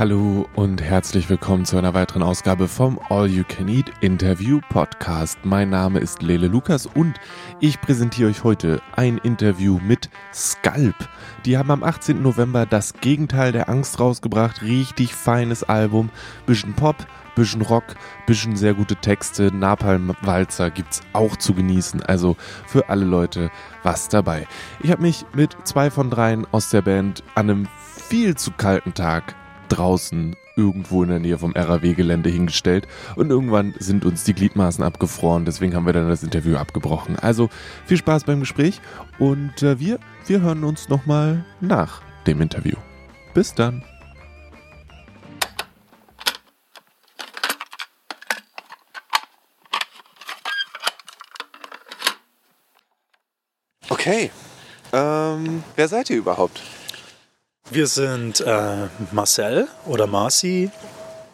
Hallo und herzlich willkommen zu einer weiteren Ausgabe vom All You Can Eat Interview Podcast. Mein Name ist Lele Lukas und ich präsentiere euch heute ein Interview mit Sculp. Die haben am 18. November das Gegenteil der Angst rausgebracht. Richtig feines Album. Bisschen Pop, bisschen Rock, bisschen sehr gute Texte. Napalm Walzer gibt's auch zu genießen. Also für alle Leute was dabei. Ich habe mich mit zwei von dreien aus der Band an einem viel zu kalten Tag draußen irgendwo in der Nähe vom RAW-Gelände hingestellt und irgendwann sind uns die Gliedmaßen abgefroren, deswegen haben wir dann das Interview abgebrochen. Also viel Spaß beim Gespräch und äh, wir, wir hören uns nochmal nach dem Interview. Bis dann. Okay. Ähm, wer seid ihr überhaupt? Wir sind äh, Marcel oder Marci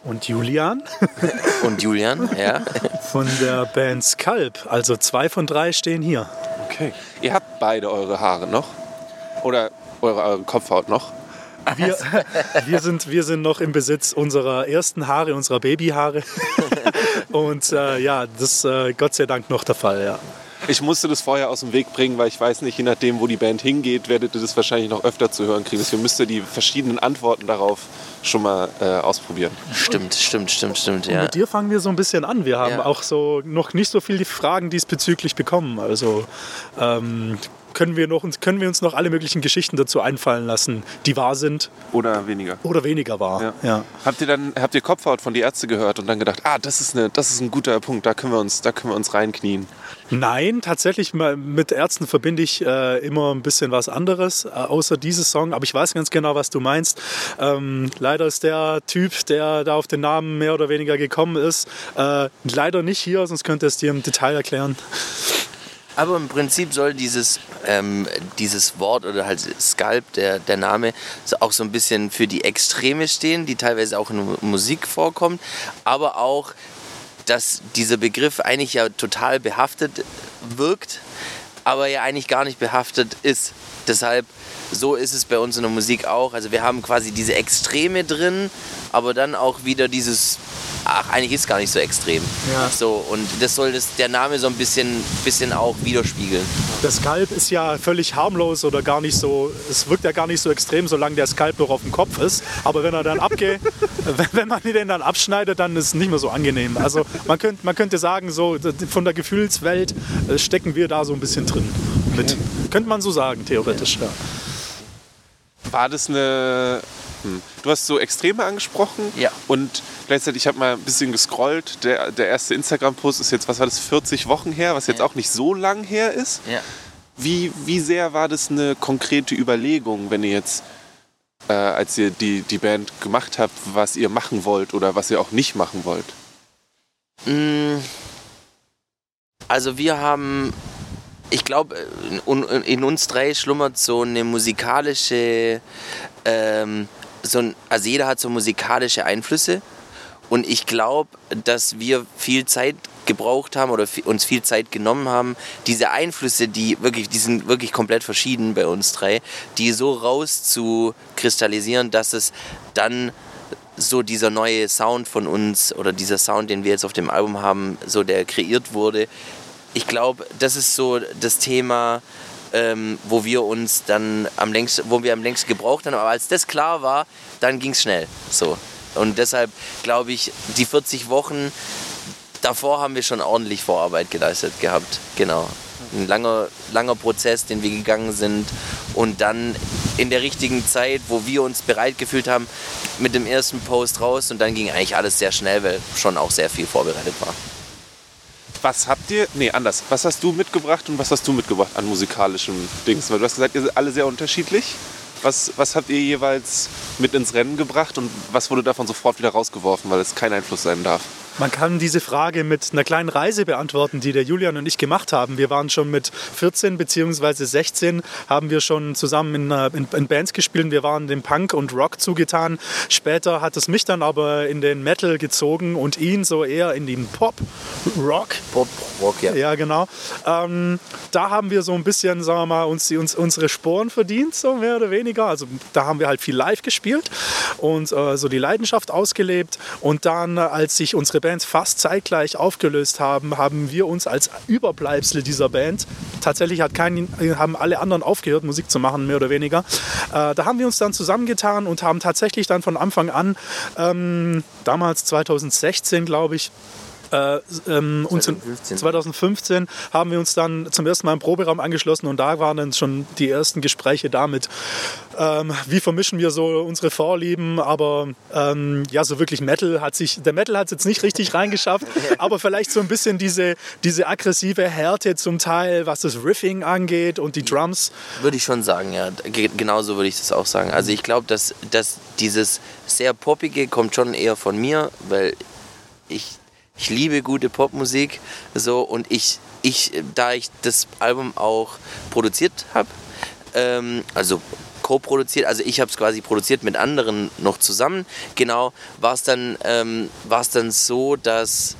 und Julian Und Julian, ja. von der Band Sculp. Also zwei von drei stehen hier. Okay. Ihr habt beide eure Haare noch? Oder eure, eure Kopfhaut noch? Wir, wir, sind, wir sind noch im Besitz unserer ersten Haare, unserer Babyhaare. Und äh, ja, das ist äh, Gott sei Dank noch der Fall, ja. Ich musste das vorher aus dem Weg bringen, weil ich weiß nicht, je nachdem, wo die Band hingeht, werdet ihr das wahrscheinlich noch öfter zu hören kriegen. Deswegen müsst ihr die verschiedenen Antworten darauf schon mal äh, ausprobieren. Stimmt, stimmt, stimmt, stimmt, Und ja. mit dir fangen wir so ein bisschen an. Wir haben Ja. auch so noch nicht so viele Fragen diesbezüglich bekommen. Also ähm, können, wir noch, uns- können wir uns noch alle möglichen Geschichten dazu einfallen lassen, die wahr sind Oder weniger. oder weniger wahr. Ja. Ja. Habt ihr dann habt ihr Kopfhaut von die Ärzte gehört und dann gedacht, ah, das ist eine, das ist ein guter Punkt, da können wir uns, da können wir uns reinknien. Nein, tatsächlich mit Ärzten verbinde ich äh, immer ein bisschen was anderes, äh, außer dieses Song. Aber ich weiß ganz genau, was du meinst. Ähm, leider ist der Typ, der da auf den Namen mehr oder weniger gekommen ist, äh, leider nicht hier, sonst könnte er es dir im Detail erklären. Aber im Prinzip soll dieses, ähm, dieses Wort oder halt Sculpt, der, der Name, auch so ein bisschen für die Extreme stehen, die teilweise auch in Mu- Musik vorkommt, aber auch, dass dieser Begriff eigentlich ja total behaftet wirkt, aber ja eigentlich gar nicht behaftet ist. Deshalb, so ist es bei uns in der Musik auch. Also wir haben quasi diese Extreme drin, aber dann auch wieder dieses, ach, eigentlich ist gar nicht so extrem. Ja. So, und das soll das, der Name so ein bisschen, bisschen auch widerspiegeln. Der Skalp ist ja völlig harmlos oder gar nicht so, es wirkt ja gar nicht so extrem, solange der Skalp noch auf dem Kopf ist. Aber wenn er dann abgeht, wenn, wenn man den dann abschneidet, dann ist es nicht mehr so angenehm. Also man könnte, man könnte sagen, so von der Gefühlswelt äh, stecken wir da so ein bisschen drin. Mit. Könnte man so sagen, theoretisch. Ja. War das eine. Hm. Du hast so Extreme angesprochen. Ja. Und gleichzeitig, ich habe mal ein bisschen gescrollt. Der, der erste Instagram-Post ist jetzt, was war das, 40 Wochen her, was jetzt Ja. auch nicht so lang her ist. Ja. Wie, wie sehr war das eine konkrete Überlegung, wenn ihr jetzt, äh, als ihr die, die Band gemacht habt, was ihr machen wollt oder was ihr auch nicht machen wollt? Mm, Also wir haben, ich glaube, in, in uns drei schlummert so eine musikalische, ähm, so ein, also jeder hat so musikalische Einflüsse und ich glaube, dass wir viel Zeit gebraucht haben oder uns viel Zeit genommen haben, diese Einflüsse, die wirklich, die sind wirklich komplett verschieden bei uns drei, die so raus zu kristallisieren, dass es dann so dieser neue Sound von uns oder dieser Sound, den wir jetzt auf dem Album haben, so der kreiert wurde. Ich glaube, das ist so das Thema, ähm, wo wir uns dann am längsten, wo wir am längsten gebraucht haben. Aber als das klar war, dann ging es schnell. So. Und deshalb glaube ich, die 40 Wochen davor haben wir schon ordentlich Vorarbeit geleistet gehabt. Genau. Ein langer, langer Prozess, den wir gegangen sind. Und dann in der richtigen Zeit, wo wir uns bereit gefühlt haben, mit dem ersten Post raus. Und dann ging eigentlich alles sehr schnell, weil schon auch sehr viel vorbereitet war. Was habt ihr, nee, anders. Was hast du mitgebracht und was hast du mitgebracht an musikalischem Dings? Weil du hast gesagt, ihr seid alle sehr unterschiedlich. Was, was habt ihr jeweils mit ins Rennen gebracht und was wurde davon sofort wieder rausgeworfen, weil es kein Einfluss sein darf? Man kann diese Frage mit einer kleinen Reise beantworten, die der Julian und ich gemacht haben. Wir waren schon mit 14 bzw. 16, haben wir schon zusammen in, äh, in, in, Bands gespielt. Wir waren dem Punk und Rock zugetan. Später hat es mich dann aber in den Metal gezogen und ihn so eher in den Pop, Rock. Pop, Rock, ja. Ja, genau. Ähm, da haben wir so ein bisschen, sagen wir mal, uns, uns unsere Sporen verdient, so mehr oder weniger. Also da haben wir halt viel live gespielt und äh, so die Leidenschaft ausgelebt. Und dann, als sich unsere Bands fast zeitgleich aufgelöst haben, haben wir uns als Überbleibsel dieser Band, tatsächlich hat kein, haben alle anderen aufgehört, Musik zu machen, mehr oder weniger. Äh, da haben wir uns dann zusammengetan und haben tatsächlich dann von Anfang an, ähm, damals 2016, glaube ich, äh, ähm, 2015. 2015 haben wir uns dann zum ersten Mal im Proberaum angeschlossen und da waren dann schon die ersten Gespräche damit, ähm, wie vermischen wir so unsere Vorlieben, aber ähm, ja, so wirklich Metal hat sich, der Metal hat es jetzt nicht richtig reingeschafft, aber vielleicht so ein bisschen diese, diese aggressive Härte zum Teil, was das Riffing angeht und die Drums. Würde ich schon sagen, ja, genauso würde ich das auch sagen. Also ich glaube, dass, dass dieses sehr poppige kommt schon eher von mir, weil ich ich liebe gute Popmusik so und ich, ich da ich das Album auch produziert habe, ähm, also co-produziert, also ich habe es quasi produziert mit anderen noch zusammen. Genau, war es dann, ähm, dann so, dass,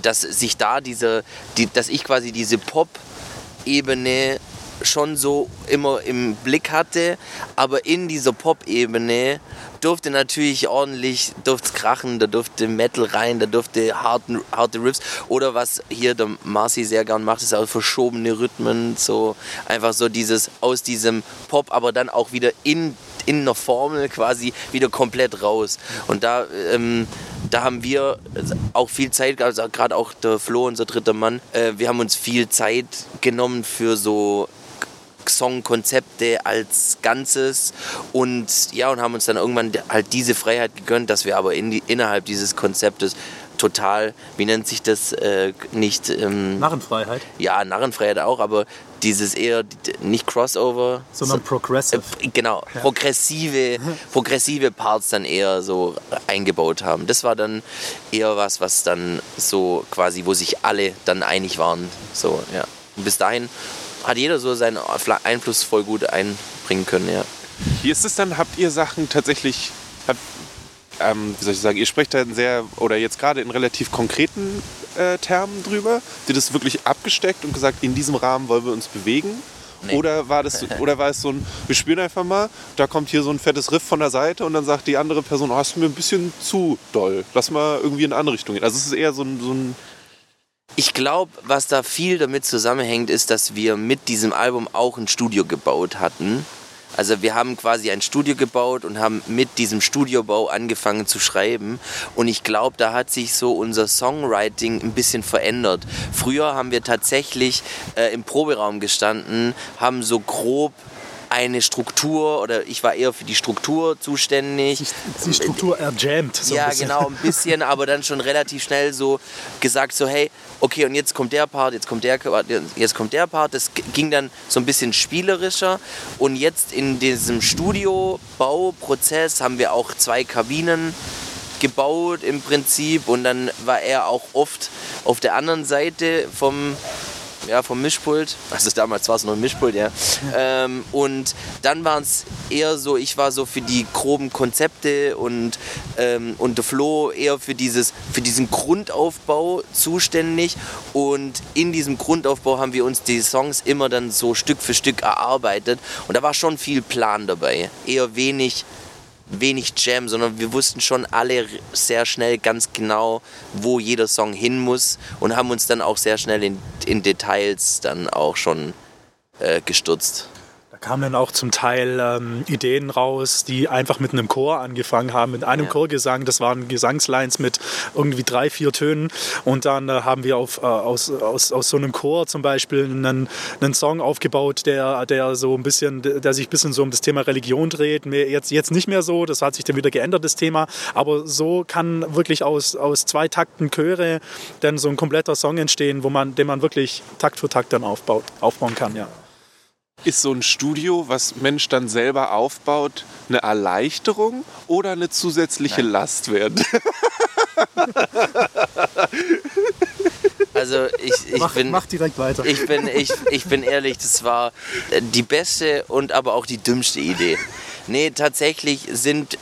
dass sich da diese, die, dass ich quasi diese Pop-Ebene schon so immer im Blick hatte, aber in dieser Pop-Ebene durfte natürlich ordentlich durfte krachen, da durfte Metal rein, da durfte harten, harte Riffs oder was hier der Marcy sehr gern macht, ist auch verschobene Rhythmen, so einfach so dieses aus diesem Pop, aber dann auch wieder in in einer Formel quasi wieder komplett raus. Und da, ähm, da haben wir auch viel Zeit, also gerade auch der Flo, unser dritter Mann, äh, wir haben uns viel Zeit genommen für so Songkonzepte als Ganzes und ja und haben uns dann irgendwann halt diese Freiheit gegönnt, dass wir aber in die, innerhalb dieses Konzeptes total, wie nennt sich das äh, nicht? Ähm, Narrenfreiheit? Ja, Narrenfreiheit auch, aber dieses eher nicht Crossover, sondern so, progressive. Äh, genau, ja. progressive, progressive Parts dann eher so eingebaut haben. Das war dann eher was, was dann so quasi, wo sich alle dann einig waren. So, ja. Und bis dahin hat jeder so seinen Einfluss voll gut einbringen können, ja. Wie ist es dann, habt ihr Sachen tatsächlich, habt, ähm, wie soll ich sagen, ihr sprecht da sehr, oder jetzt gerade in relativ konkreten äh, Termen drüber, habt ihr das wirklich abgesteckt und gesagt, in diesem Rahmen wollen wir uns bewegen? Nee. Oder, war das, oder war es so ein, wir spielen einfach mal, da kommt hier so ein fettes Riff von der Seite und dann sagt die andere Person, oh, hast du mir ein bisschen zu doll, lass mal irgendwie in eine andere Richtung gehen. Also es ist eher so ein, so ein ich glaube, was da viel damit zusammenhängt, ist, dass wir mit diesem Album auch ein Studio gebaut hatten. Also wir haben quasi ein Studio gebaut und haben mit diesem Studiobau angefangen zu schreiben. Und ich glaube, da hat sich so unser Songwriting ein bisschen verändert. Früher haben wir tatsächlich äh, im Proberaum gestanden, haben so grob eine Struktur oder ich war eher für die Struktur zuständig. Die Struktur erjammt. So ja, genau, ein bisschen, aber dann schon relativ schnell so gesagt, so hey, okay, und jetzt kommt der Part, jetzt kommt der, jetzt kommt der Part. Das ging dann so ein bisschen spielerischer. Und jetzt in diesem Studiobauprozess haben wir auch zwei Kabinen gebaut im Prinzip und dann war er auch oft auf der anderen Seite vom ja, vom Mischpult. Also damals war es noch ein Mischpult, ja. Ähm, und dann waren es eher so, ich war so für die groben Konzepte und, ähm, und der Flo eher für, dieses, für diesen Grundaufbau zuständig. Und in diesem Grundaufbau haben wir uns die Songs immer dann so Stück für Stück erarbeitet. Und da war schon viel Plan dabei. Eher wenig wenig Jam, sondern wir wussten schon alle sehr schnell ganz genau, wo jeder Song hin muss und haben uns dann auch sehr schnell in, in Details dann auch schon äh, gestürzt kamen dann auch zum Teil ähm, Ideen raus, die einfach mit einem Chor angefangen haben, mit einem ja. Chorgesang. Das waren Gesangslines mit irgendwie drei, vier Tönen. Und dann äh, haben wir auf, äh, aus, aus, aus so einem Chor zum Beispiel einen, einen Song aufgebaut, der, der so ein bisschen, der sich ein bisschen so um das Thema Religion dreht. Jetzt, jetzt nicht mehr so, das hat sich dann wieder geändert, das Thema. Aber so kann wirklich aus, aus zwei Takten Chöre dann so ein kompletter Song entstehen, wo man, den man wirklich Takt für Takt dann aufbaut, aufbauen kann, ja. Ist so ein Studio, was Mensch dann selber aufbaut, eine Erleichterung oder eine zusätzliche Nein. Last wert? Also ich, ich Mach, bin. mach direkt weiter. Ich bin, ich, ich bin ehrlich, das war äh, die beste und aber auch die dümmste Idee. Nee, tatsächlich sind,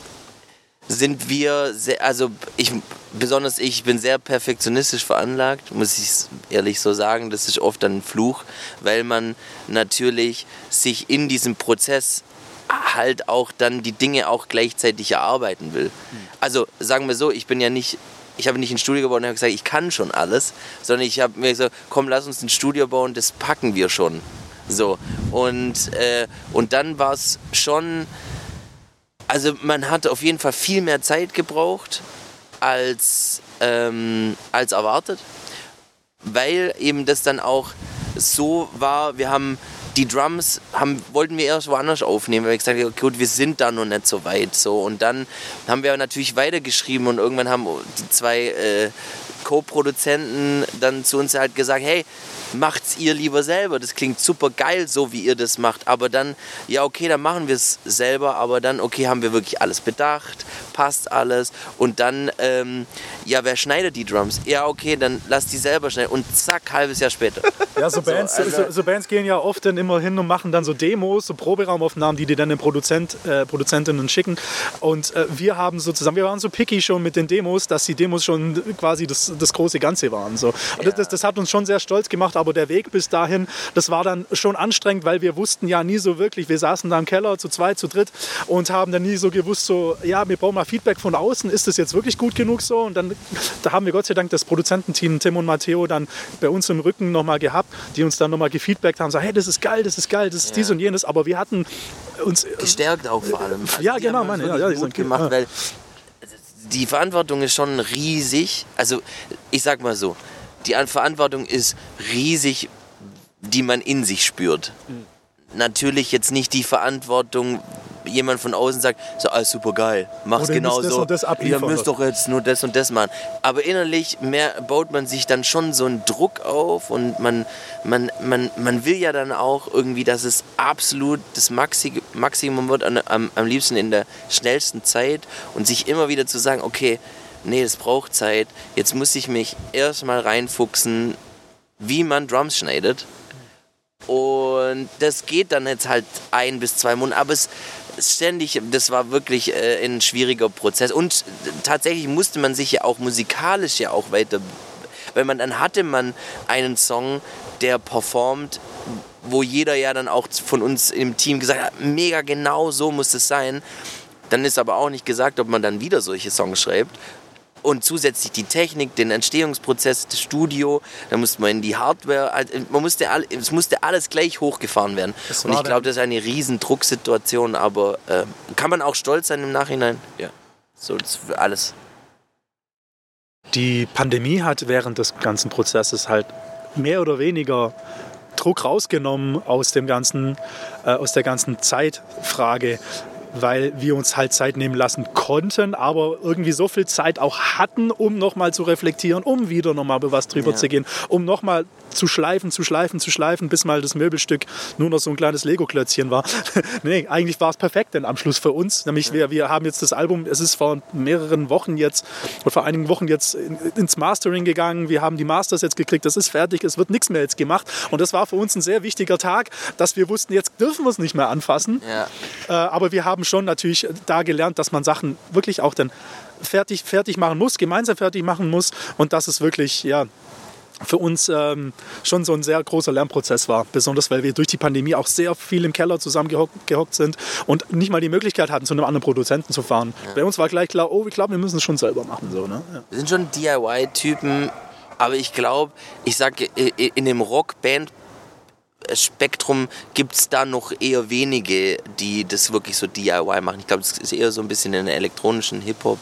sind wir, sehr, also ich, besonders ich, bin sehr perfektionistisch veranlagt, muss ich ehrlich so sagen. Das ist oft ein Fluch, weil man natürlich sich in diesem Prozess halt auch dann die Dinge auch gleichzeitig erarbeiten will. Also sagen wir so, ich bin ja nicht ich habe nicht ein Studio gebaut und habe gesagt, ich kann schon alles, sondern ich habe mir gesagt, komm, lass uns ein Studio bauen, das packen wir schon. So. Und, äh, und dann war es schon, also man hat auf jeden Fall viel mehr Zeit gebraucht als, ähm, als erwartet, weil eben das dann auch so war, wir haben die Drums haben, wollten wir erst woanders aufnehmen, weil ich gesagt habe, gut, wir sind da noch nicht so weit. So. Und dann haben wir natürlich weitergeschrieben und irgendwann haben die zwei äh, Co-Produzenten dann zu uns halt gesagt, hey, macht's ihr lieber selber. Das klingt super geil, so wie ihr das macht. Aber dann, ja, okay, dann machen wir es selber. Aber dann, okay, haben wir wirklich alles bedacht, passt alles. Und dann, ähm, ja, wer schneidet die Drums? Ja, okay, dann lass die selber schneiden. Und zack, halbes Jahr später. Ja, so Bands, so, also- so, so Bands gehen ja oft dann immer hin und machen dann so Demos, so Proberaumaufnahmen, die die dann den Produzent, äh, Produzentinnen schicken. Und äh, wir haben so zusammen, wir waren so picky schon mit den Demos, dass die Demos schon quasi das, das große Ganze waren. So. Ja. das, das hat uns schon sehr stolz gemacht, aber der Weg bis dahin, das war dann schon anstrengend, weil wir wussten ja nie so wirklich, wir saßen da im Keller zu zweit, zu dritt und haben dann nie so gewusst, so, ja, wir brauchen mal Feedback von außen, ist das jetzt wirklich gut genug so? Und dann da haben wir Gott sei Dank das Produzententeam Tim und Matteo dann bei uns im Rücken nochmal gehabt, die uns dann nochmal gefeedbackt haben, so, hey, das ist geil, das ist geil, das ist Ja. dies und jenes, aber wir hatten uns Gestärkt auch vor allem. Also Ja, genau, meine, ja, ja, gut sind- gemacht, ja. weil die Verantwortung ist schon riesig. Also ich sag mal so, die An- Verantwortung ist riesig, die man in sich spürt. Mhm. Natürlich jetzt nicht die Verantwortung, jemand von außen sagt, so alles super geil, mach's Oder ihr müsst genau das so. und das Ihr müsst doch jetzt nur das und das machen. Aber innerlich mehr baut man sich dann schon so einen Druck auf und man, man, man, man will ja dann auch irgendwie, dass es absolut das Maxi Maximum wird, an, am, am liebsten in der schnellsten Zeit und sich immer wieder zu sagen, okay, nee, es braucht Zeit, jetzt muss ich mich erstmal reinfuchsen, wie man Drums schneidet. Und das geht dann jetzt halt ein bis zwei Monate, aber es ständig, das war wirklich äh, ein schwieriger Prozess. Und tatsächlich musste man sich ja auch musikalisch ja auch weiter, weil man dann hatte man einen Song, der performt, wo jeder ja dann auch von uns im Team gesagt hat, mega genau so muss es sein. Dann ist aber auch nicht gesagt, ob man dann wieder solche Songs schreibt. Und zusätzlich die Technik, den Entstehungsprozess, das Studio, da musste man in die Hardware, also man musste all, es musste alles gleich hochgefahren werden. Es Und ich glaube, das ist eine riesen Drucksituation, aber äh, kann man auch stolz sein im Nachhinein? Ja. So, das alles. Die Pandemie hat während des ganzen Prozesses halt mehr oder weniger Druck rausgenommen aus dem ganzen, äh, aus der ganzen Zeitfrage, weil wir uns halt Zeit nehmen lassen konnten, aber irgendwie so viel Zeit auch hatten, um nochmal zu reflektieren, um wieder nochmal über was drüber Ja. zu gehen, um nochmal zu schleifen, zu schleifen, zu schleifen, bis mal das Möbelstück nur noch so ein kleines Lego-Klötzchen war. nee, eigentlich war es perfekt denn am Schluss für uns. Nämlich wir, wir haben jetzt das Album, es ist vor mehreren Wochen jetzt, oder vor einigen Wochen jetzt in, ins Mastering gegangen. Wir haben die Masters jetzt gekriegt, das ist fertig, es wird nichts mehr jetzt gemacht. Und das war für uns ein sehr wichtiger Tag, dass wir wussten, jetzt dürfen wir es nicht mehr anfassen. Ja. Äh, aber wir haben schon natürlich da gelernt, dass man Sachen wirklich auch dann fertig, fertig machen muss, gemeinsam fertig machen muss und dass es wirklich, ja, für uns ähm, schon so ein sehr großer Lernprozess war. Besonders weil wir durch die Pandemie auch sehr viel im Keller zusammengehockt gehockt sind und nicht mal die Möglichkeit hatten, zu einem anderen Produzenten zu fahren. Bei uns war gleich klar, oh, ich glaube, wir müssen es schon selber machen. So, ne? ja. Wir sind schon DIY-Typen, aber ich glaube, ich sage, in dem Rockband-Spektrum gibt es da noch eher wenige, die das wirklich so DIY machen. Ich glaube, das ist eher so ein bisschen in der elektronischen Hip-Hop,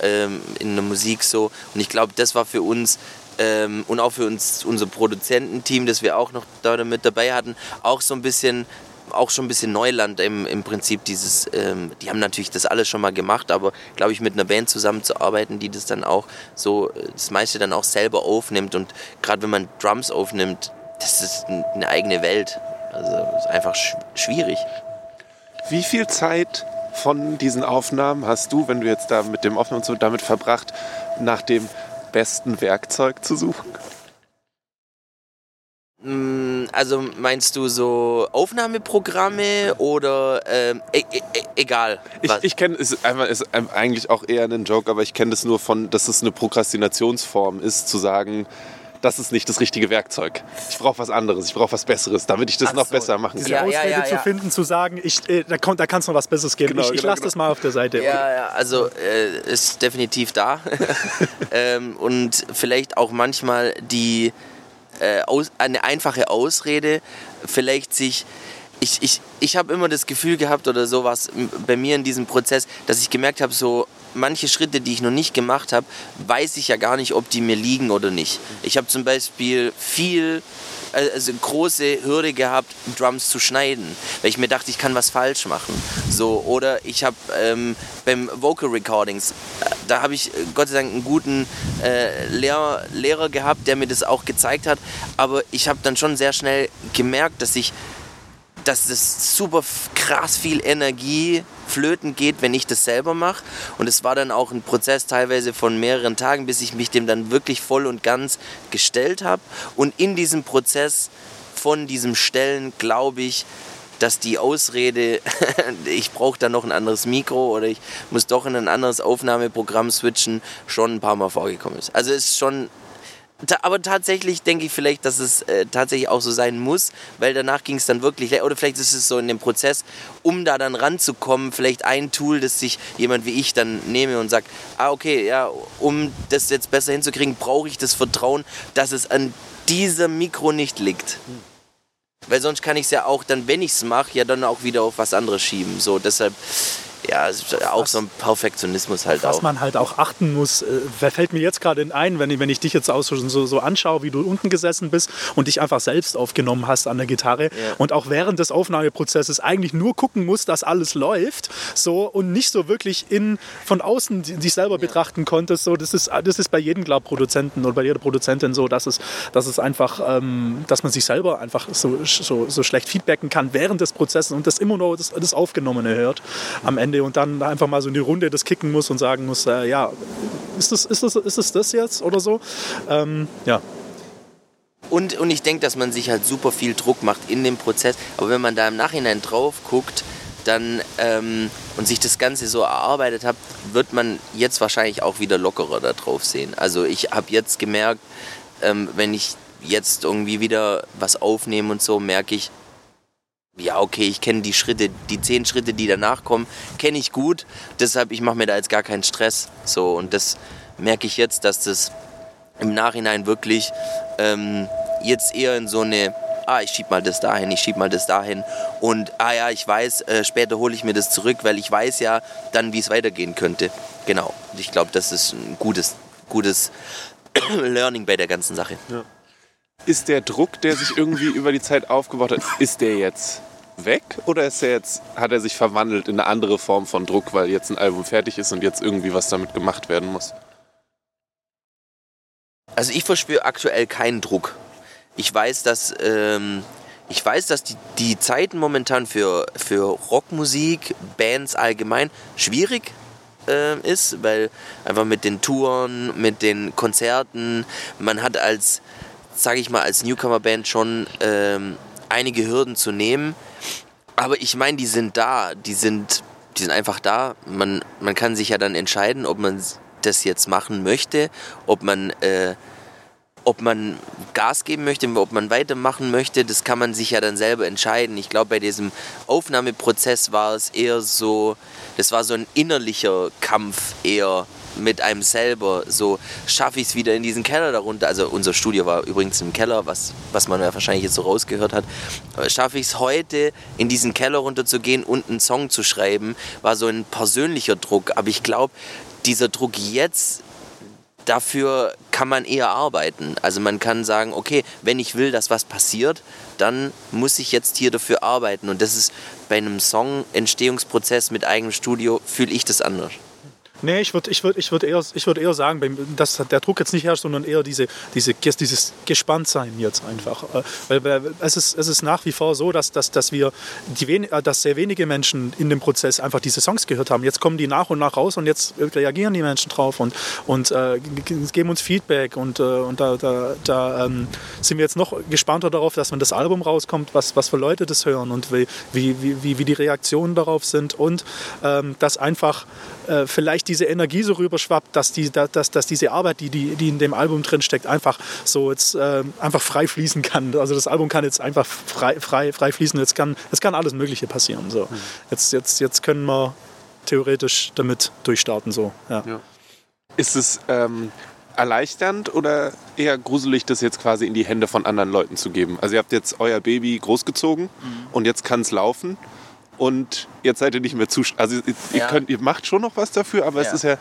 ähm, in der Musik so. Und ich glaube, das war für uns ähm, und auch für uns, unser Produzententeam, das wir auch noch da mit dabei hatten, auch so ein bisschen auch schon ein bisschen Neuland im, im Prinzip dieses, ähm, die haben natürlich das alles schon mal gemacht, aber glaube ich mit einer Band zusammenzuarbeiten, die das dann auch so, äh, das meiste dann auch selber aufnimmt und gerade wenn man Drums aufnimmt, das ist eine eigene Welt. Also ist einfach sch schwierig. Wie viel Zeit von diesen Aufnahmen hast du, wenn du jetzt da mit dem Aufnahmen und so damit verbracht, nach dem besten Werkzeug zu suchen? Mm, Also meinst du so Aufnahmeprogramme oder ähm, e e e egal? Ich, ich kenne es einfach ist eigentlich auch eher ein Joke, aber ich kenne das nur von, dass es eine Prokrastinationsform ist, zu sagen, das ist nicht das richtige Werkzeug. Ich brauche was anderes, ich brauche was Besseres, damit ich das Ach noch so. besser machen Diese kann. Ja, ja, Ausrede ja, zu ja. finden, zu sagen, ich, äh, da, kommt, da kann es noch was Besseres geben. Genau, ich ich genau, lasse das mal auf der Seite. Ja, ja, also äh, ist definitiv da. ähm, und vielleicht auch manchmal die äh, aus, eine einfache Ausrede, vielleicht sich. Ich, ich, ich habe immer das Gefühl gehabt oder sowas bei mir in diesem Prozess, dass ich gemerkt habe, so manche Schritte, die ich noch nicht gemacht habe, weiß ich ja gar nicht, ob die mir liegen oder nicht. Ich habe zum Beispiel viel also große Hürde gehabt, Drums zu schneiden, weil ich mir dachte, ich kann was falsch machen. So, oder ich habe ähm, beim Vocal Recordings, äh, da habe ich äh, Gott sei Dank einen guten äh, Lehrer, Lehrer gehabt, der mir das auch gezeigt hat, aber ich habe dann schon sehr schnell gemerkt, dass ich dass das super krass viel Energie flöten geht, wenn ich das selber mache. Und es war dann auch ein Prozess teilweise von mehreren Tagen, bis ich mich dem dann wirklich voll und ganz gestellt habe. Und in diesem Prozess von diesem Stellen glaube ich, dass die Ausrede, ich brauche da noch ein anderes Mikro oder ich muss doch in ein anderes Aufnahmeprogramm switchen, schon ein paar Mal vorgekommen ist. Also es ist schon aber tatsächlich denke ich vielleicht, dass es äh, tatsächlich auch so sein muss, weil danach ging es dann wirklich, oder vielleicht ist es so in dem Prozess, um da dann ranzukommen, vielleicht ein Tool, das sich jemand wie ich dann nehme und sagt, ah okay, ja, um das jetzt besser hinzukriegen, brauche ich das Vertrauen, dass es an diesem Mikro nicht liegt. Weil sonst kann ich es ja auch dann, wenn ich es mache, ja dann auch wieder auf was anderes schieben. So, deshalb, ja, auch so ein Perfektionismus halt Was auch. Genau. man halt auch achten muss, äh, fällt mir jetzt gerade ein, wenn ich, wenn ich dich jetzt auch so, so, anschaue, wie du unten gesessen bist und dich einfach selbst aufgenommen hast an der Gitarre und auch während des Aufnahmeprozesses eigentlich nur gucken musst, dass alles läuft so und nicht so wirklich in, von außen di- dich selber betrachten konntest. So, das, ist, das ist bei jedem, glaub Produzenten oder bei jeder Produzentin so, dass es, dass es einfach, ähm, dass man sich selber einfach so, so, so schlecht feedbacken kann während des Prozesses und das immer nur das, das Aufgenommene hört am Ende und dann einfach mal so in die Runde das kicken muss und sagen muss, äh, ja, ist das, ist, das, ist das das jetzt oder so? Ähm, ja. Und, und ich denke, dass man sich halt super viel Druck macht in dem Prozess. Aber wenn man da im Nachhinein drauf guckt, dann ähm, und sich das Ganze so erarbeitet hat, wird man jetzt wahrscheinlich auch wieder lockerer da drauf sehen. Also ich habe jetzt gemerkt, ähm, wenn ich jetzt irgendwie wieder was aufnehme und so, merke ich, ja, okay, ich kenne die Schritte, die zehn Schritte, die danach kommen, kenne ich gut. Deshalb, ich mache mir da jetzt gar keinen Stress. So, und das merke ich jetzt, dass das im Nachhinein wirklich ähm, jetzt eher in so eine, ah, ich schieb mal das dahin, ich schieb mal das dahin und ah ja, ich weiß, äh, später hole ich mir das zurück, weil ich weiß ja dann, wie es weitergehen könnte. Genau. Ich glaube, das ist ein gutes, gutes Learning bei der ganzen Sache. Ist der Druck, der sich irgendwie über die Zeit aufgebaut hat, ist der jetzt weg oder ist er jetzt, hat er sich verwandelt in eine andere Form von Druck, weil jetzt ein Album fertig ist und jetzt irgendwie was damit gemacht werden muss? Also ich verspüre aktuell keinen Druck. Ich weiß, dass ähm, ich weiß, dass die, die Zeiten momentan für, für Rockmusik, Bands allgemein schwierig ähm, ist, weil einfach mit den Touren, mit den Konzerten, man hat als, sage ich mal, als Newcomer-Band schon ähm, einige Hürden zu nehmen. Aber ich meine, die sind da, die sind, die sind einfach da. Man, man kann sich ja dann entscheiden, ob man das jetzt machen möchte, ob man, äh, ob man Gas geben möchte, ob man weitermachen möchte. Das kann man sich ja dann selber entscheiden. Ich glaube, bei diesem Aufnahmeprozess war es eher so, das war so ein innerlicher Kampf eher mit einem selber. So schaffe ich es wieder in diesen Keller darunter. Also unser Studio war übrigens im Keller, was, was man ja wahrscheinlich jetzt so rausgehört hat. Schaffe ich es heute in diesen Keller runterzugehen und einen Song zu schreiben, war so ein persönlicher Druck. Aber ich glaube, dieser Druck jetzt dafür kann man eher arbeiten. Also man kann sagen, okay, wenn ich will, dass was passiert, dann muss ich jetzt hier dafür arbeiten. Und das ist bei einem Song-Entstehungsprozess mit eigenem Studio, fühle ich das anders. Nee, ich würde ich würd, ich würd eher, würd eher sagen, dass der Druck jetzt nicht herrscht, sondern eher diese, diese, dieses Gespanntsein jetzt einfach. Äh, weil es ist, es ist nach wie vor so, dass, dass, dass, wir die, äh, dass sehr wenige Menschen in dem Prozess einfach diese Songs gehört haben. Jetzt kommen die nach und nach raus und jetzt reagieren die Menschen drauf und, und äh, geben uns Feedback. Und, äh, und da, da, da ähm, sind wir jetzt noch gespannter darauf, dass wenn das Album rauskommt, was, was für Leute das hören und wie, wie, wie, wie die Reaktionen darauf sind und ähm, dass einfach äh, vielleicht diese Energie so rüberschwappt, dass, die, dass, dass diese Arbeit, die, die, die in dem Album drin steckt, einfach so jetzt äh, einfach frei fließen kann. Also das Album kann jetzt einfach frei, frei, frei fließen. Jetzt kann, jetzt kann alles Mögliche passieren. So. Mhm. Jetzt, jetzt, jetzt können wir theoretisch damit durchstarten. So. Ja. ja. Ist es ähm, erleichternd oder eher gruselig, das jetzt quasi in die Hände von anderen Leuten zu geben? Also ihr habt jetzt euer Baby großgezogen mhm. und jetzt kann es laufen und jetzt seid ihr nicht mehr zu. Also ihr, ja. könnt, ihr macht schon noch was dafür, aber ja. es ist ja,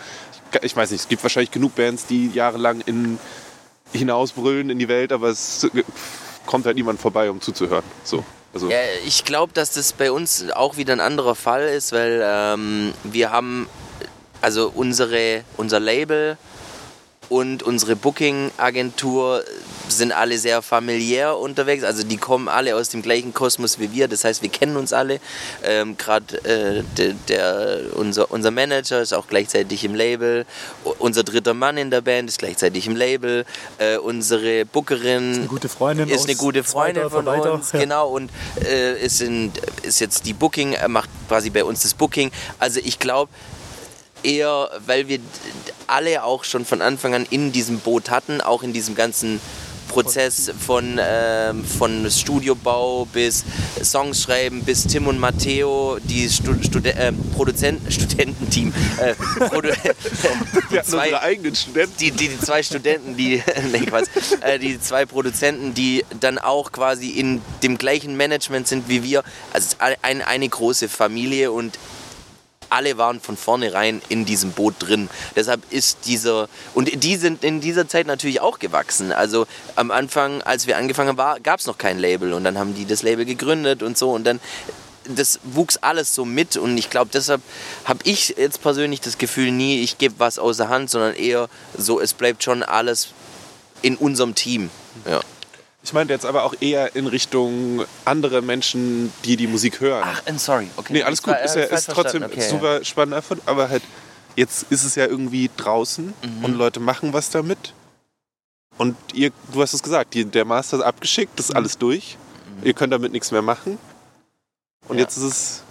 ich weiß nicht, es gibt wahrscheinlich genug Bands, die jahrelang in, hinausbrüllen in die Welt, aber es kommt halt niemand vorbei, um zuzuhören. So. Also. Ja, ich glaube, dass das bei uns auch wieder ein anderer Fall ist, weil ähm, wir haben also unsere, unser Label und unsere Booking-Agentur sind alle sehr familiär unterwegs. Also die kommen alle aus dem gleichen Kosmos wie wir. Das heißt, wir kennen uns alle. Ähm, Gerade äh, der, der, unser, unser Manager ist auch gleichzeitig im Label. Unser dritter Mann in der Band ist gleichzeitig im Label. Äh, unsere Bookerin ist eine gute Freundin, ist eine gute Freundin von uns. Ja. Genau. Und äh, ist, in, ist jetzt die Booking, macht quasi bei uns das Booking. Also ich glaube, eher, weil wir alle auch schon von Anfang an in diesem Boot hatten, auch in diesem ganzen Prozess von, ähm, von Studiobau bis Songs schreiben, bis Tim und Matteo, die Stu Studi äh, Produzenten, Studententeam, äh, Produ die, zwei, eigenen Studenten. Die, die, die zwei Studenten, die, nee, Quatsch, äh, die zwei Produzenten, die dann auch quasi in dem gleichen Management sind wie wir. Also ein, eine große Familie und alle waren von vornherein in diesem Boot drin. Deshalb ist dieser, und die sind in dieser Zeit natürlich auch gewachsen. Also am Anfang, als wir angefangen haben, gab es noch kein Label und dann haben die das Label gegründet und so und dann das wuchs alles so mit und ich glaube, deshalb habe ich jetzt persönlich das Gefühl nie, ich gebe was außer Hand, sondern eher so, es bleibt schon alles in unserem Team. Ja. Ich meinte jetzt aber auch eher in Richtung andere Menschen, die die Musik hören. Ach, sorry. Okay. Nee, alles gut. Ist, ja, ist trotzdem okay, super ja. spannend. Aber halt, jetzt ist es ja irgendwie draußen mhm. und Leute machen was damit. Und ihr, du hast es gesagt, der Master ist abgeschickt, das ist mhm. alles durch. Mhm. Ihr könnt damit nichts mehr machen. Und ja. jetzt ist es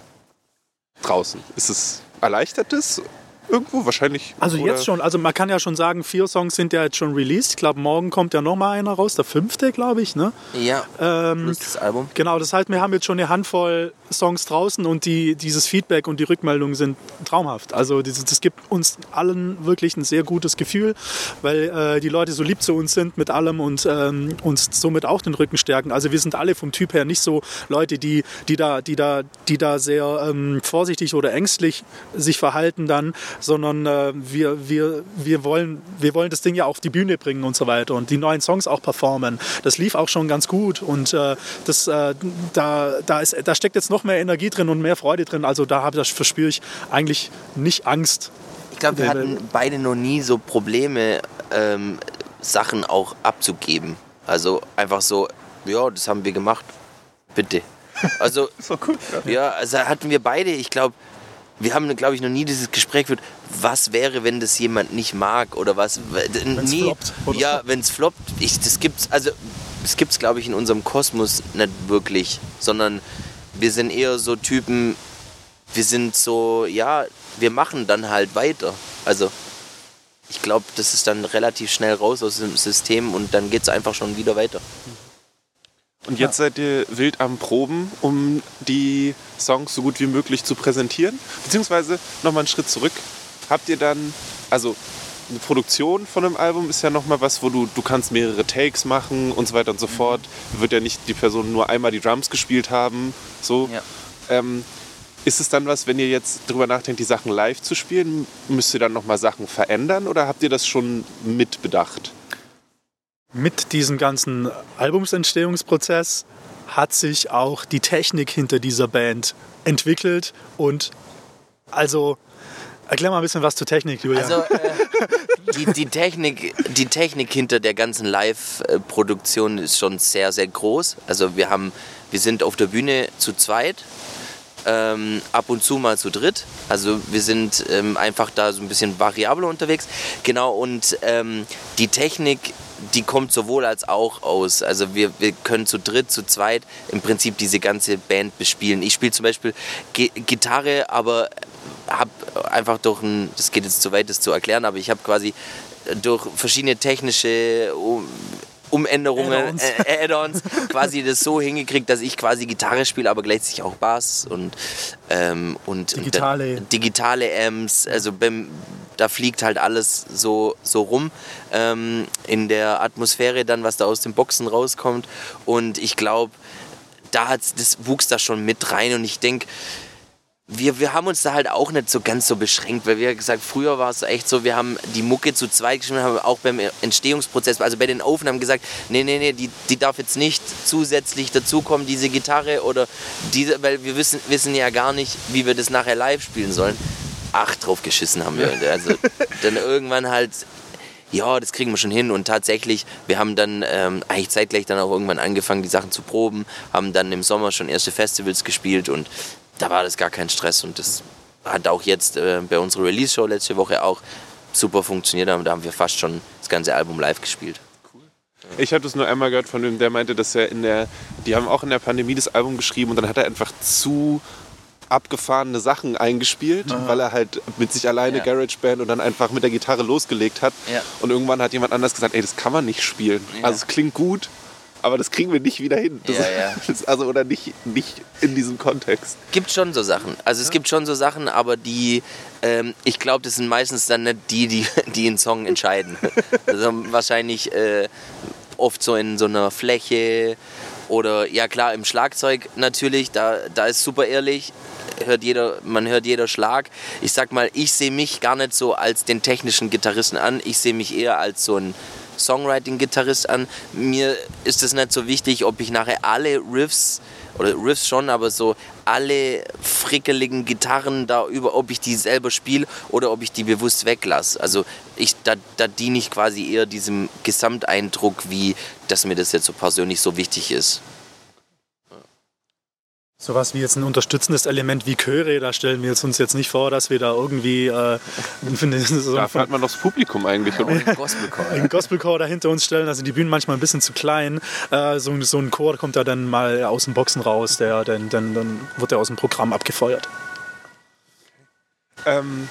draußen. Ist es erleichtert es Irgendwo wahrscheinlich. Also oder? jetzt schon, also man kann ja schon sagen, vier Songs sind ja jetzt schon released. Ich glaube, morgen kommt ja nochmal einer raus, der fünfte, glaube ich. Ne? Ja. Ähm, das Album. Genau, das heißt, wir haben jetzt schon eine Handvoll Songs draußen und die, dieses Feedback und die Rückmeldungen sind traumhaft. Also das, das gibt uns allen wirklich ein sehr gutes Gefühl, weil äh, die Leute so lieb zu uns sind mit allem und ähm, uns somit auch den Rücken stärken. Also wir sind alle vom Typ her nicht so Leute, die, die, da, die, da, die da sehr ähm, vorsichtig oder ängstlich sich verhalten dann, sondern äh, wir, wir, wir, wollen, wir wollen das Ding ja auf die Bühne bringen und so weiter und die neuen Songs auch performen. Das lief auch schon ganz gut und äh, das, äh, da, da, ist, da steckt jetzt noch mehr Energie drin und mehr Freude drin. Also da habe ich, verspüre ich eigentlich nicht Angst. Ich glaube, wir hatten beide noch nie so Probleme, ähm, Sachen auch abzugeben. Also einfach so, ja, das haben wir gemacht, bitte. Also, so cool, ja. ja, also hatten wir beide, ich glaube, wir haben, glaube ich, noch nie dieses Gespräch geführt, was wäre, wenn das jemand nicht mag oder was. Wenn's nie. Floppt, ja, wenn es floppt. Ich, das gibt's, also, das gibt es, glaube ich, in unserem Kosmos nicht wirklich, sondern wir sind eher so Typen, wir sind so, ja, wir machen dann halt weiter. Also, ich glaube, das ist dann relativ schnell raus aus dem System und dann geht es einfach schon wieder weiter. Und jetzt seid ihr wild am Proben, um die Songs so gut wie möglich zu präsentieren. Beziehungsweise nochmal einen Schritt zurück. Habt ihr dann, also eine Produktion von einem Album ist ja nochmal was, wo du, du kannst mehrere Takes machen und so weiter und so mhm. fort. Wird ja nicht die Person nur einmal die Drums gespielt haben. So. Ja. Ähm, ist es dann was, wenn ihr jetzt darüber nachdenkt, die Sachen live zu spielen, müsst ihr dann nochmal Sachen verändern oder habt ihr das schon mitbedacht? Mit diesem ganzen Albumsentstehungsprozess hat sich auch die Technik hinter dieser Band entwickelt und also Erklär mal ein bisschen was zur Technik, Julia. Also äh, die, die, Technik, die Technik hinter der ganzen Live-Produktion ist schon sehr, sehr groß. Also wir haben, wir sind auf der Bühne zu zweit, ähm, ab und zu mal zu dritt. Also wir sind ähm, einfach da so ein bisschen variabler unterwegs. Genau, und ähm, die Technik, die kommt sowohl als auch aus. Also wir, wir können zu dritt, zu zweit im Prinzip diese ganze Band bespielen. Ich spiele zum Beispiel G Gitarre, aber habe einfach durch ein, das geht jetzt zu weit, das zu erklären, aber ich habe quasi durch verschiedene technische Umänderungen, Add-ons, äh, quasi das so hingekriegt, dass ich quasi Gitarre spiele, aber gleichzeitig auch Bass und, ähm, und digitale. Und digitale Amps. Also beim, da fliegt halt alles so, so rum ähm, in der Atmosphäre dann, was da aus den Boxen rauskommt. Und ich glaube, da hat's, das wuchs da schon mit rein und ich denke, wir, wir haben uns da halt auch nicht so ganz so beschränkt, weil wir gesagt, früher war es echt so, wir haben die Mucke zu zweit geschrieben, haben auch beim Entstehungsprozess, also bei den Aufnahmen gesagt, nee, nee, nee, die, die darf jetzt nicht zusätzlich dazukommen, diese Gitarre oder diese, weil wir wissen, wissen ja gar nicht, wie wir das nachher live spielen sollen. Ach, drauf geschissen haben wir. Also dann irgendwann halt ja, das kriegen wir schon hin. Und tatsächlich, wir haben dann ähm, eigentlich zeitgleich dann auch irgendwann angefangen, die Sachen zu proben, haben dann im Sommer schon erste Festivals gespielt und da war das gar kein Stress und das hat auch jetzt äh, bei unserer Release-Show letzte Woche auch super funktioniert. Da haben wir fast schon das ganze Album live gespielt. Ich habe das nur einmal gehört von dem, der meinte, dass er in der, die haben auch in der Pandemie das Album geschrieben und dann hat er einfach zu abgefahrene Sachen eingespielt, Aha. weil er halt mit sich alleine ja. GarageBand und dann einfach mit der Gitarre losgelegt hat. Ja. Und irgendwann hat jemand anders gesagt, ey, das kann man nicht spielen. Ja. Also es klingt gut, aber das kriegen wir nicht wieder hin. Das, ja. also oder nicht, nicht in diesem Kontext. Gibt schon so Sachen. Also es gibt schon so Sachen, aber die, ähm, ich glaube, das sind meistens dann nicht die, die, die einen Song entscheiden. also wahrscheinlich äh, oft so in so einer Fläche oder ja klar im Schlagzeug natürlich, da, da ist super ehrlich, hört jeder, man hört jeder Schlag. Ich sag mal, ich sehe mich gar nicht so als den technischen Gitarristen an, ich sehe mich eher als so ein Songwriting-Gitarrist an. Mir ist es nicht so wichtig, ob ich nachher alle Riffs oder Riffs schon, aber so alle frickeligen Gitarren da über, ob ich die selber spiele oder ob ich die bewusst weglasse. Also ich, da, da diene ich quasi eher diesem Gesamteindruck, wie dass mir das jetzt so persönlich so wichtig ist. Sowas wie jetzt ein unterstützendes Element wie Chöre, da stellen wir uns jetzt nicht vor, dass wir da irgendwie. Äh, so Dafür hat man doch das Publikum eigentlich. Oder? Ein Gospelchor. Ein Gospelchor dahinter uns stellen, also die Bühnen manchmal ein bisschen zu klein. Äh, so, so, ein Chor kommt da dann mal aus den Boxen raus, der, dann, dann, dann wird er aus dem Programm abgefeuert. Ähm,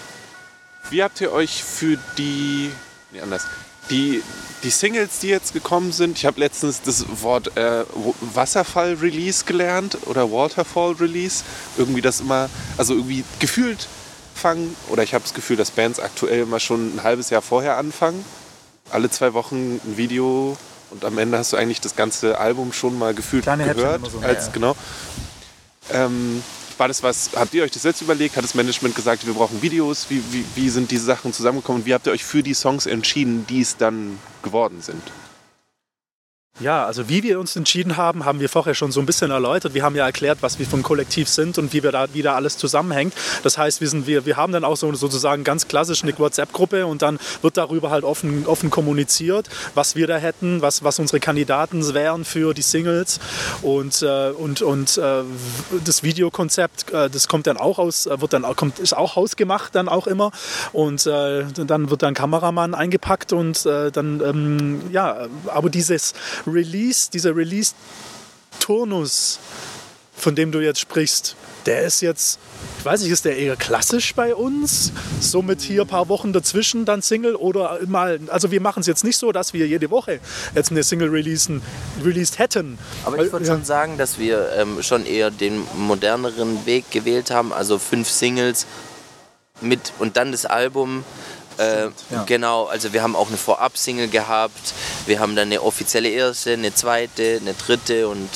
wie habt ihr euch für die. Nee, anders die, die Singles, die jetzt gekommen sind, ich habe letztens das Wort äh, Wasserfall-Release gelernt oder Waterfall-Release. Irgendwie das immer, also irgendwie gefühlt fangen, oder ich habe das Gefühl, dass Bands aktuell immer schon ein halbes Jahr vorher anfangen. Alle zwei Wochen ein Video und am Ende hast du eigentlich das ganze Album schon mal gefühlt Kleine gehört. So, als, ja. Genau. Ähm, war das was, habt ihr euch das selbst überlegt? Hat das Management gesagt, wir brauchen Videos? Wie, wie, wie sind diese Sachen zusammengekommen? Wie habt ihr euch für die Songs entschieden, die es dann geworden sind? Ja, also wie wir uns entschieden haben, haben wir vorher schon so ein bisschen erläutert. Wir haben ja erklärt, was wir vom Kollektiv sind und wie wir da wieder alles zusammenhängt. Das heißt, wir, sind, wir, wir haben dann auch so, sozusagen ganz klassisch eine WhatsApp-Gruppe und dann wird darüber halt offen, offen kommuniziert, was wir da hätten, was, was unsere Kandidaten wären für die Singles. Und, äh, und, und äh, das Videokonzept, äh, das kommt dann auch aus, wird dann kommt, ist auch hausgemacht dann auch immer. Und äh, dann wird dann Kameramann eingepackt und äh, dann, ähm, ja, aber dieses Release, dieser Release-Turnus, von dem du jetzt sprichst, der ist jetzt, ich weiß nicht, ist der eher klassisch bei uns? So mit hier ein paar Wochen dazwischen dann Single oder mal, also wir machen es jetzt nicht so, dass wir jede Woche jetzt eine Single releasen, released hätten. Aber ich würde ja. schon sagen, dass wir ähm, schon eher den moderneren Weg gewählt haben, also fünf Singles mit und dann das Album äh, ja. Genau, also wir haben auch eine Vorab-Single gehabt, wir haben dann eine offizielle erste, eine zweite, eine dritte und,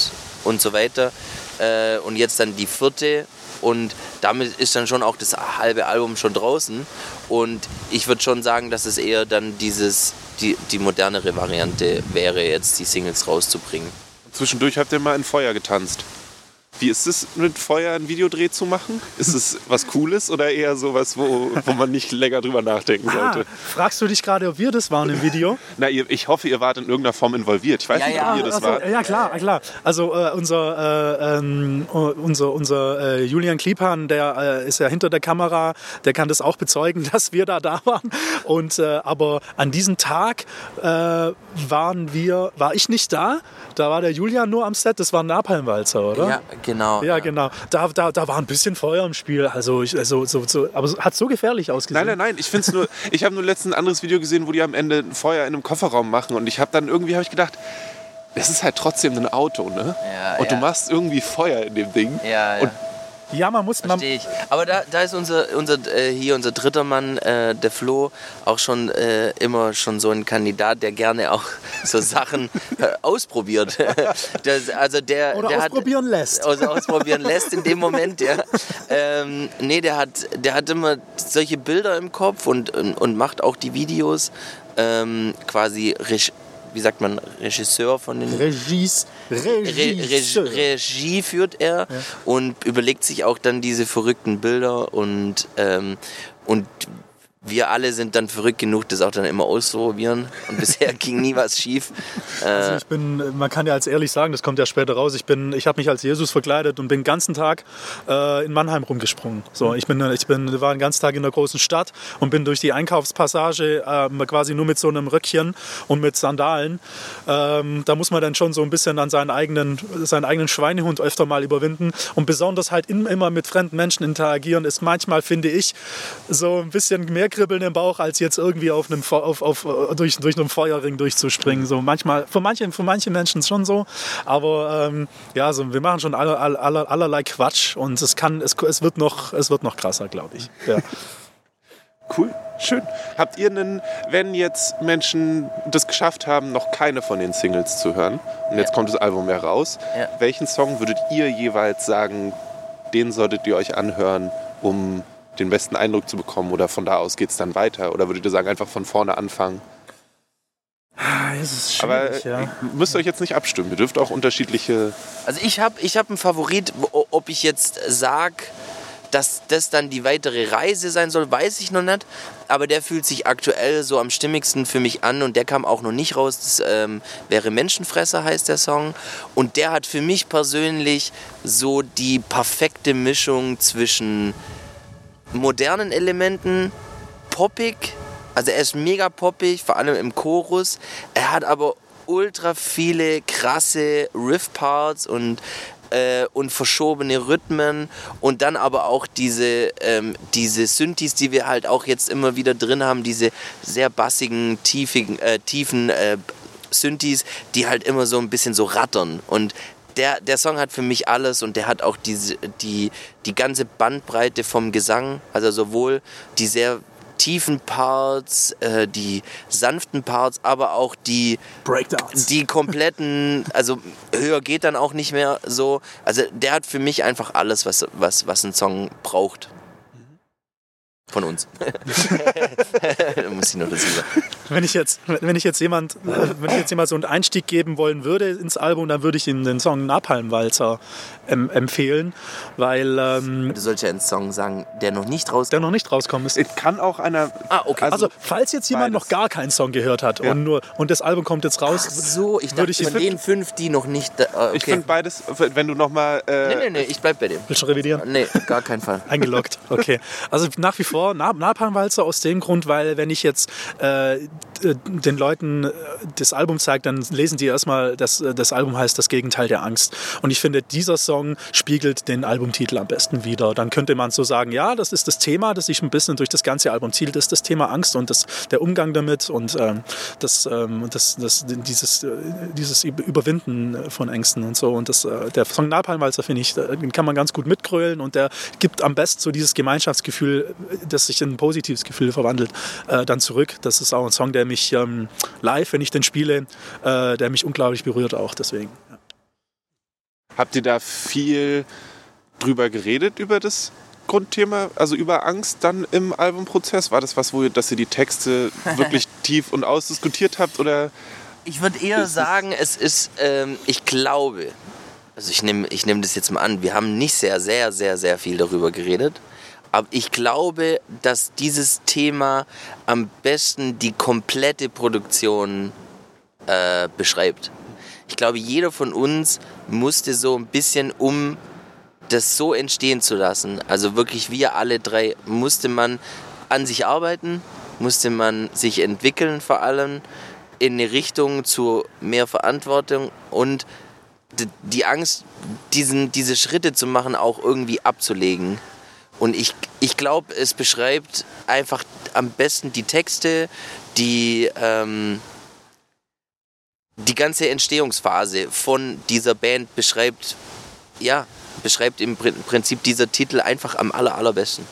und so weiter. Äh, und jetzt dann die vierte und damit ist dann schon auch das halbe Album schon draußen. Und ich würde schon sagen, dass es eher dann dieses, die, die modernere Variante wäre, jetzt die Singles rauszubringen. Zwischendurch habt ihr mal in Feuer getanzt. Wie ist es, mit Feuer ein Videodreh zu machen? Ist es was Cooles oder eher sowas, wo, wo man nicht länger drüber nachdenken Ah, sollte? fragst du dich gerade, ob wir das waren im Video? Na, ihr, ich hoffe, ihr wart in irgendeiner Form involviert. Ich weiß Ja, nicht, ja. ob ihr das Ach so, wart. ja, klar, klar. Also äh, unser, äh, ähm, äh, unser, unser äh, Julian Kliepan, der äh, ist ja hinter der Kamera, der kann das auch bezeugen, dass wir da da waren. Und, äh, aber an diesem Tag äh, waren wir, war ich nicht da, da war der Julian nur am Set, das war ein Napalmwalzer, oder? Ja, genau. Ja, genau. Da, da, da war ein bisschen Feuer im Spiel. Also, ich, also so, so, aber es hat so gefährlich ausgesehen. Nein, nein, nein. Ich finde es nur. Ich habe nur letztens ein anderes Video gesehen, wo die am Ende ein Feuer in einem Kofferraum machen und ich habe dann irgendwie habe ich gedacht, es ist halt trotzdem ein Auto, ne? Ja, und du ja. machst irgendwie Feuer in dem Ding. Ja, ja. Und Ja, man muss. Man, Verstehe ich. Aber da, da ist unser, unser äh, hier unser dritter Mann, äh, der Flo, auch schon äh, immer schon so ein Kandidat, der gerne auch so Sachen äh, ausprobiert. das, also der, oder der ausprobieren lässt. Hat, also ausprobieren lässt in dem Moment, ja. Ähm, nee, der hat, der hat immer solche Bilder im Kopf und, und, und macht auch die Videos ähm, quasi, wie sagt man, Regisseur von den Regies, Re Re Regisseur. Regie führt er und überlegt sich auch dann diese verrückten Bilder und, ähm, und wir alle sind dann verrückt genug, das auch dann immer auszuprobieren. Und bisher ging nie was schief. Also Äh, ich bin, man kann ja als ehrlich sagen, das kommt ja später raus. Ich bin, ich habe mich als Jesus verkleidet und bin den ganzen Tag äh, in Mannheim rumgesprungen. So, ich bin, ich bin, war den ganzen Tag in der großen Stadt und bin durch die Einkaufspassage äh, quasi nur mit so einem Röckchen und mit Sandalen. Ähm, da muss man dann schon so ein bisschen an seinen eigenen, seinen eigenen Schweinehund öfter mal überwinden und besonders halt in, immer mit fremden Menschen interagieren ist manchmal finde ich so ein bisschen mehr Kribbeln im Bauch als jetzt irgendwie auf einem auf, auf, äh, durch, durch einen Feuerring durchzuspringen. So manchmal für manche für manche Menschen schon so, aber ähm, ja, so, wir machen schon aller, aller, aller, allerlei Quatsch und es kann es, es wird noch es wird noch krasser, glaube ich. Ja. Cool, schön. Habt ihr einen, wenn jetzt Menschen das geschafft haben, noch keine von den Singles zu hören und jetzt Ja. kommt das Album heraus, Ja. welchen Song würdet ihr jeweils sagen, den solltet ihr euch anhören, um den besten Eindruck zu bekommen oder von da aus geht es dann weiter oder würdet ihr sagen, einfach von vorne anfangen? Es ist Aber schwierig, ja. ihr müsst euch jetzt nicht abstimmen, ihr dürft auch unterschiedliche... also ich habe ich hab einen Favorit, ob ich jetzt sag, dass das dann die weitere Reise sein soll, weiß ich noch nicht. Aber der fühlt sich aktuell so am stimmigsten für mich an und der kam auch noch nicht raus. Das ähm, wäre Menschenfresser heißt der Song. Und der hat für mich persönlich so die perfekte Mischung zwischen modernen Elementen, poppig, also er ist mega poppig, vor allem im Chorus. Er hat aber ultra viele krasse Riff-Parts und, äh, und verschobene Rhythmen und dann aber auch diese, ähm, diese Synthes, die wir halt auch jetzt immer wieder drin haben, diese sehr bassigen, tiefigen, äh, tiefen äh, Synthes, die halt immer so ein bisschen so rattern und der, der Song hat für mich alles und der hat auch diese, die, die ganze Bandbreite vom Gesang, also sowohl die sehr tiefen Parts, äh, die sanften Parts, aber auch die, Breakdowns. die kompletten, also höher geht dann auch nicht mehr so. Also der hat für mich einfach alles, was, was, was ein Song braucht. Von uns. da muss ich noch dazu sagen. Wenn ich jetzt, wenn ich jetzt jemand, wenn ich jetzt jemand so einen Einstieg geben wollen würde ins Album, dann würde ich ihm den Song Napalmwalzer ähm, empfehlen, weil ähm, Du sollst ja einen Song sagen, der noch nicht raus. der noch nicht rauskommen ist. Es kann auch einer... Ah, okay. Also, falls jetzt jemand beides. noch gar keinen Song gehört hat Ja. und nur und das Album kommt jetzt raus, so, ich würde dachte ich von den fünf, die noch nicht. Äh, okay. Ich finde beides, wenn du nochmal... Äh, Nee, nee, nee, ich bleib bei dem. willst du revidieren? Nee, gar keinen Fall. Eingeloggt, okay. Also nach wie vor Na- Napalmwalzer aus dem Grund, weil wenn ich jetzt äh, d- den Leuten äh, das Album zeige, dann lesen die erstmal, dass äh, das Album heißt Das Gegenteil der Angst. Und ich finde, dieser Song spiegelt den Albumtitel am besten wider. Dann könnte man so sagen, ja, das ist das Thema, das sich ein bisschen durch das ganze Album zieht, das ist das Thema Angst und das, der Umgang damit und ähm, das, ähm, das, das, dieses, äh, dieses Überwinden von Ängsten und so. Und das, äh, der Song Napalmwalzer, finde ich, äh, den kann man ganz gut mitgrölen und der gibt am besten so dieses Gemeinschaftsgefühl, äh, das sich in ein positives Gefühl verwandelt, äh, dann zurück. Das ist auch ein Song, der mich ähm, live, wenn ich den spiele, äh, der mich unglaublich berührt auch deswegen. Ja. Habt ihr da viel drüber geredet, über das Grundthema, also über Angst dann im Albumprozess? War das was, wo ihr, dass ihr die Texte wirklich tief und ausdiskutiert habt oder Ich würde eher sagen, es ist, ähm, ich glaube, Also ich nehme ich nehm das jetzt mal an, wir haben nicht sehr, sehr, sehr, sehr viel darüber geredet. Aber ich glaube, dass dieses Thema am besten die komplette Produktion äh, beschreibt. Ich glaube, jeder von uns musste so ein bisschen, um das so entstehen zu lassen, also wirklich wir alle drei, musste man an sich arbeiten, musste man sich entwickeln vor allem in eine Richtung zu mehr Verantwortung und die Angst, diesen, diese Schritte zu machen, auch irgendwie abzulegen. Und ich, ich glaube, es beschreibt einfach am besten die Texte, die, ähm, die ganze Entstehungsphase von dieser Band beschreibt, ja, beschreibt im Prinzip dieser Titel einfach am aller, allerbesten.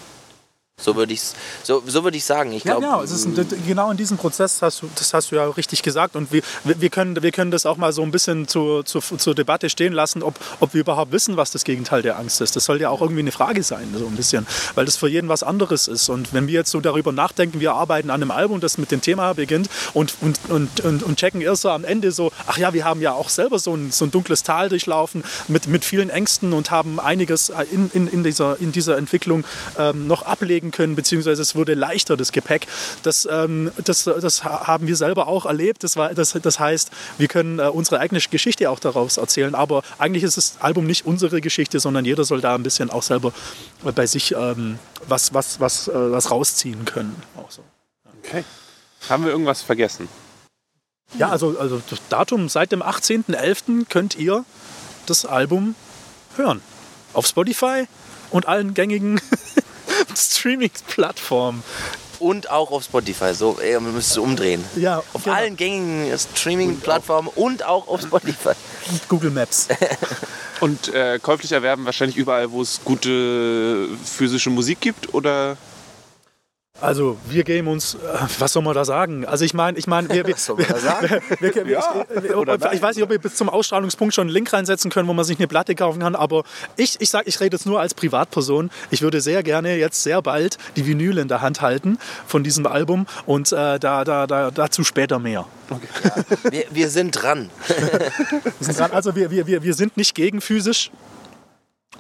So würde ich so, so würd ich sagen. Ich ja, genau. Ein, genau in diesem Prozess hast du, das hast du ja richtig gesagt. Und wir, wir, können, wir können das auch mal so ein bisschen zu, zu, zur Debatte stehen lassen, ob, ob wir überhaupt wissen, was das Gegenteil der Angst ist. Das soll ja auch irgendwie eine Frage sein, so ein bisschen, weil das für jeden was anderes ist. Und wenn wir jetzt so darüber nachdenken, wir arbeiten an einem Album, das mit dem Thema beginnt und, und, und, und, und checken erst so am Ende so, ach ja, wir haben ja auch selber so ein, so ein dunkles Tal durchlaufen mit, mit vielen Ängsten und haben einiges in, in, in, dieser, in dieser Entwicklung ähm, noch ablegen bewegen können, beziehungsweise es wurde leichter, das Gepäck. Das, ähm, das, das haben wir selber auch erlebt. Das, war, das, das heißt, wir können äh, unsere eigene Geschichte auch daraus erzählen. Aber eigentlich ist das Album nicht unsere Geschichte, sondern jeder soll da ein bisschen auch selber bei sich ähm, was, was, was, äh, was rausziehen können. So. Okay. Haben wir irgendwas vergessen? Ja, also, also das Datum seit dem 18.11. könnt ihr das Album hören. Auf Spotify und allen gängigen Streaming-Plattformen. Und auch auf Spotify. So, ey, man müsste es umdrehen. Ja, auf genau. allen gängigen Streaming-Plattformen und auch auf Spotify. Google Maps. und äh, käuflich erwerben wahrscheinlich überall, wo es gute physische Musik gibt, oder? Also wir geben uns, äh, was soll man da sagen? Also ich meine, ich meine, wir, wir, wir, wir ja, ich, ich, weiß nicht, ob wir bis zum Ausstrahlungspunkt schon einen Link reinsetzen können, wo man sich eine Platte kaufen kann, aber ich, ich sage, ich rede jetzt nur als Privatperson. Ich würde sehr gerne jetzt sehr bald die Vinyl in der Hand halten von diesem Album und äh, da, da, da, dazu später mehr. Okay. Ja, wir, wir, sind dran. wir sind dran. Also wir, wir, wir sind nicht gegen physisch,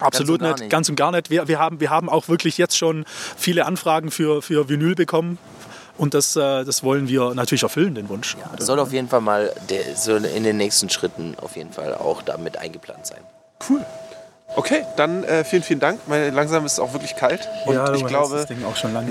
Absolut ganz nicht, nicht, ganz und gar nicht. Wir, wir, haben, wir haben auch wirklich jetzt schon viele Anfragen für, für Vinyl bekommen. Und das, äh, das wollen wir natürlich erfüllen, den Wunsch. Ja, das soll auf jeden Fall mal der, so in den nächsten Schritten auf jeden Fall auch damit eingeplant sein. Cool. Okay, dann äh, vielen, vielen Dank. Weil langsam ist es auch wirklich kalt. Und ja, ich glaube,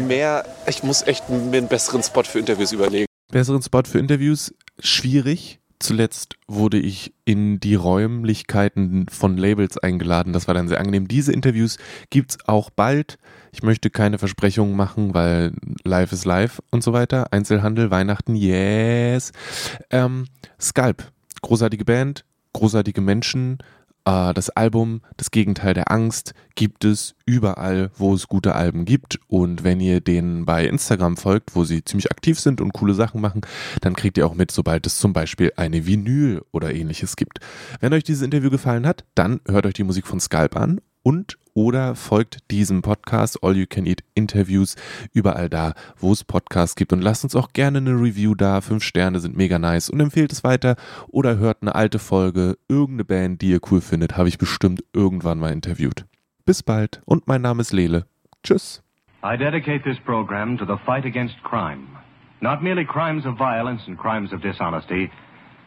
mehr, ich muss echt mir einen besseren Spot für Interviews überlegen. Besseren Spot für Interviews, schwierig. Zuletzt wurde ich in die Räumlichkeiten von Labels eingeladen. Das war dann sehr angenehm. Diese Interviews gibt es auch bald. Ich möchte keine Versprechungen machen, weil live ist live und so weiter. Einzelhandel, Weihnachten, yes. Ähm, Sculp, großartige Band, großartige Menschen, äh, das Album Das Gegenteil der Angst gibt es überall, wo es gute Alben gibt. Und wenn ihr denen bei Instagram folgt, wo sie ziemlich aktiv sind und coole Sachen machen, dann kriegt ihr auch mit, sobald es zum Beispiel eine Vinyl oder ähnliches gibt. Wenn euch dieses Interview gefallen hat, dann hört euch die Musik von Skalp an und oder folgt diesem Podcast All You Can Eat Interviews überall da, wo es Podcasts gibt und lasst uns auch gerne eine Review da. Fünf Sterne sind mega nice und empfehlt es weiter oder hört eine alte Folge, irgendeine Band, die ihr cool findet, habe ich bestimmt irgendwann mal interviewt. Bis bald und mein Name ist Lele. Tschüss. I dedicate this program to the fight against crime. Not merely crimes of violence and crimes of dishonesty,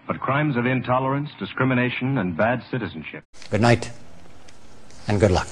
but crimes of intolerance, discrimination and bad citizenship. Good night and good luck.